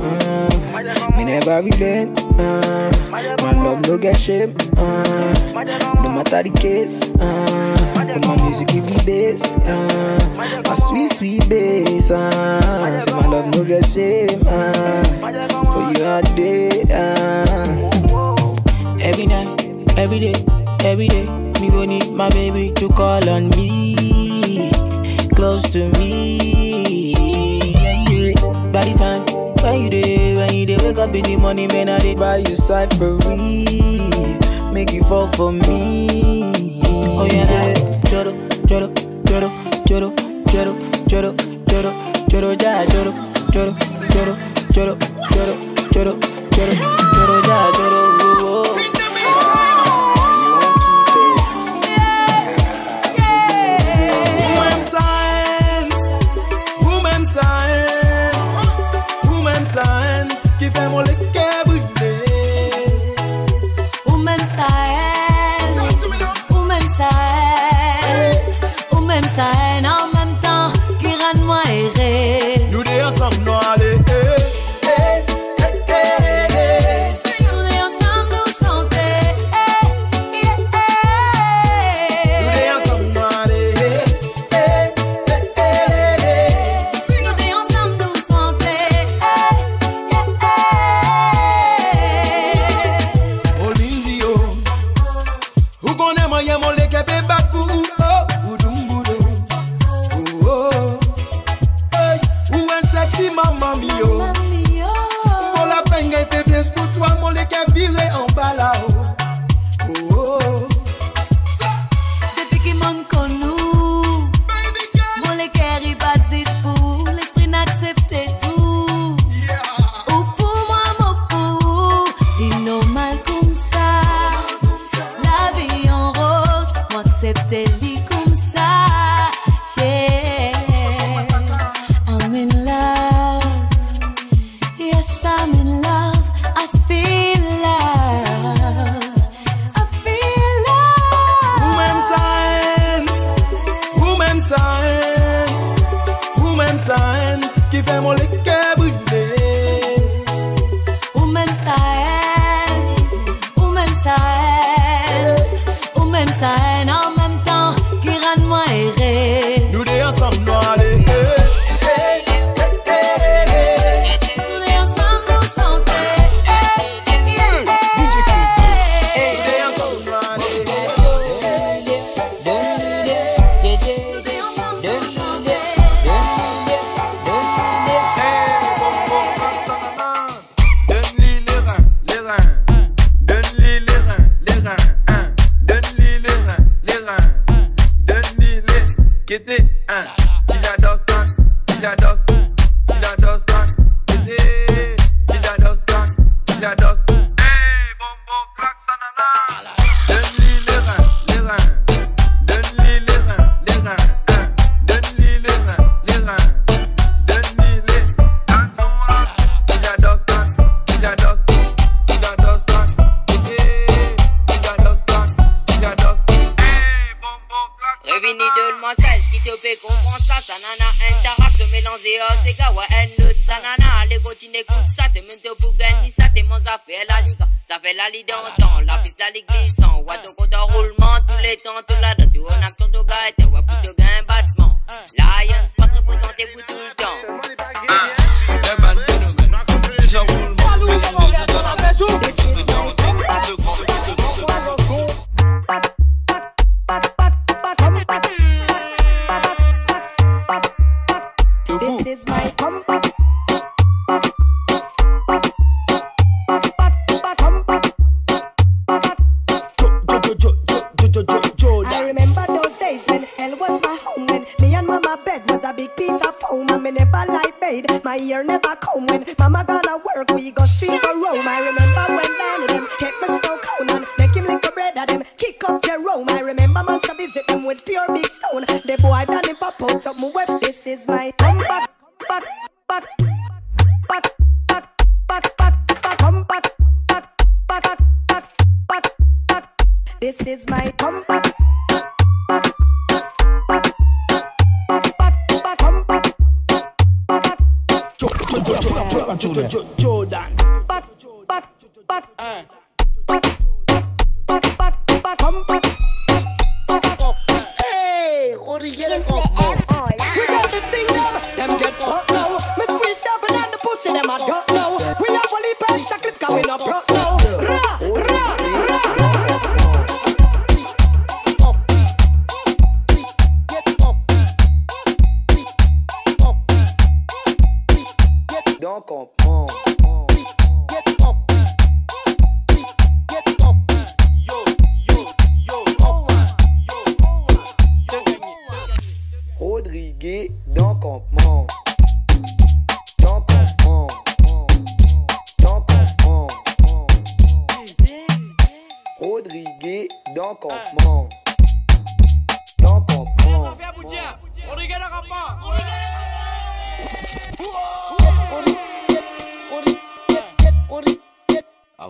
Uh, me never relent. Uh, my love no get shame. Uh, no matter the case. Uh, but my music give me bass. Uh, my sweet, sweet bass. Uh, so my love no get shame. Uh, for you all day. Uh. Every night, every day, every day, me go need my baby to call on me, close to me. Yeah, yeah. By the time when you day, up in the morning, man, I did buy you cyphery, make you fall for me. Oh yeah, yeah. Choro, choro, choro, choro, choro, choro, choro, choro, ja, choro, choro, choro, choro, choro, choro, choro, choro, ja, choro, oh, oh. Ou give them a lick. tel interact se mélanger oh c'est gawa un autre ça nana allez continue écoute ça te mène pour gagner ça t'es mon ça fait la liga ça fait la ligue le temps la piste à glissant ouais ton compte en roulement tous les temps tout là tu on a ton gars et t'es ouais pour te gagner un battement. Lions pas te présenter pour tout work we go street for Rome. I remember when Danny them take me snow cone and make him lick a bread at them kick up Jerome. I remember months to visit them with pure big stone. The boy done Danny pop out something wet. This is my back, back, Jordan. Jordan. Rodriguez dans campement. Dans campement. Dans campement. Rodriguez dans campement.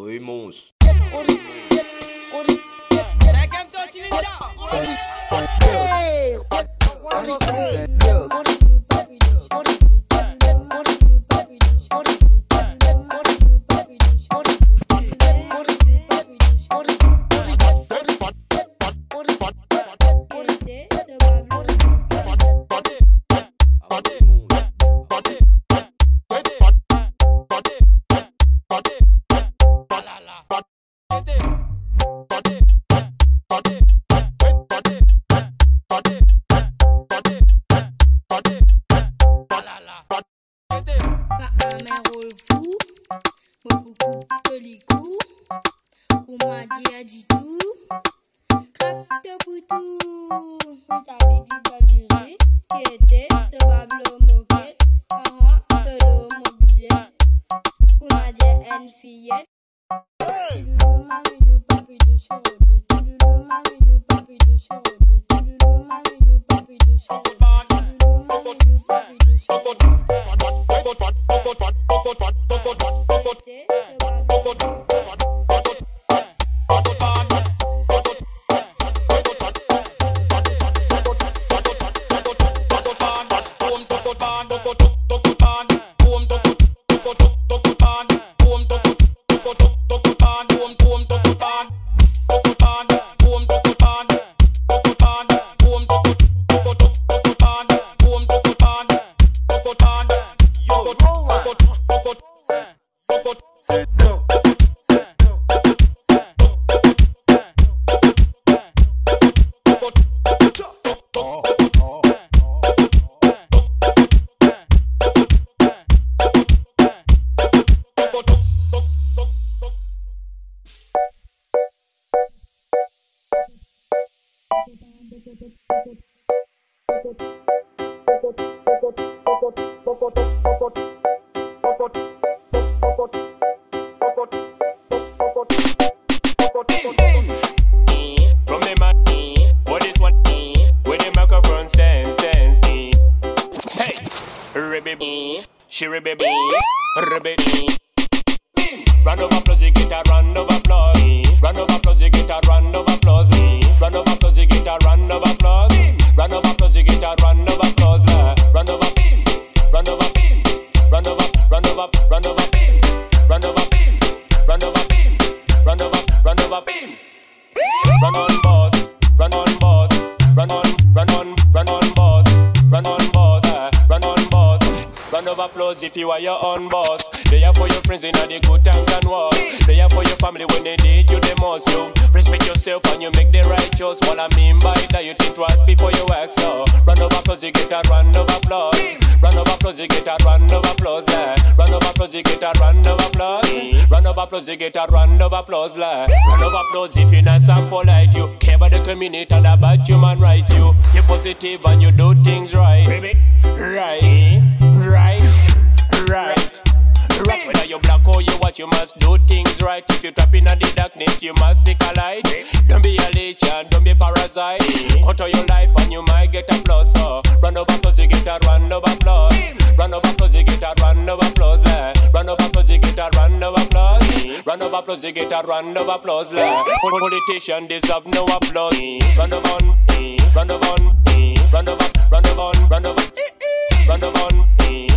Vamos! Segue And see loulou, mamie du Round of applause, you get a round of applause. Round of applause, are your own boss. They are for your friends in the good times and wars. They are for your family when they need you the most. You respect yourself and you make the right choice. What I mean by that, you think twice before you act. So Run over applause, you get a round of applause. Run over applause, you get a round of applause. Round of applause, you get a round of applause. Round of applause, you get a round of applause. like. Round of applause if you're nice and polite. You care about the community and about human rights. You you're positive and you do things right. Right, right, right. Rock whether oh, you black or you white, you must do things right. If you tap in the darkness, you must seek a light. Don't be a leech and don't be a parasite. Out of your life and you might get a plus. Oh. Run over cause you get a run over plus. Run over cause you get a run over plus. Like. Run over cause you get a run over plus. Run over plus you get a run over plus. Like. Politician deserve no applause. Run over on, run over on, run over, run over run over, run over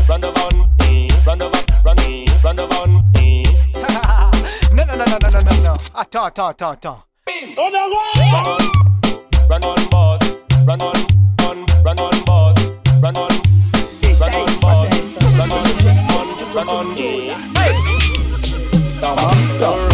run over. Run over, run, run over me. no, no, no, no, no, no, no, no. Attends, attends, attends, attends. Run on, run on, boss. Run on, on, run on, boss. Run on, run on, boss. Run on, run on, run on me. Hey. Come on, sorry.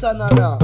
Sanana.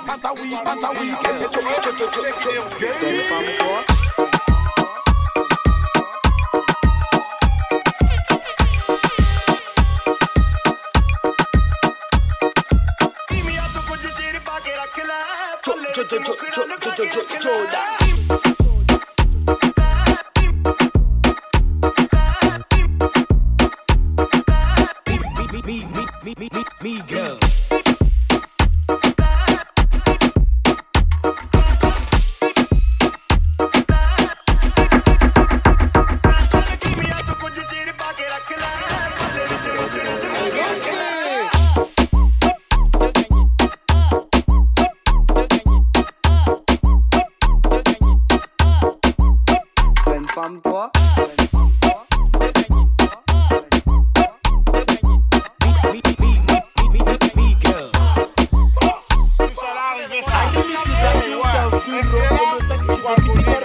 week, matter week, matter week. Get it, chop, chop, chop, chop, chop. Then if I'm caught. Jordan. Excellent.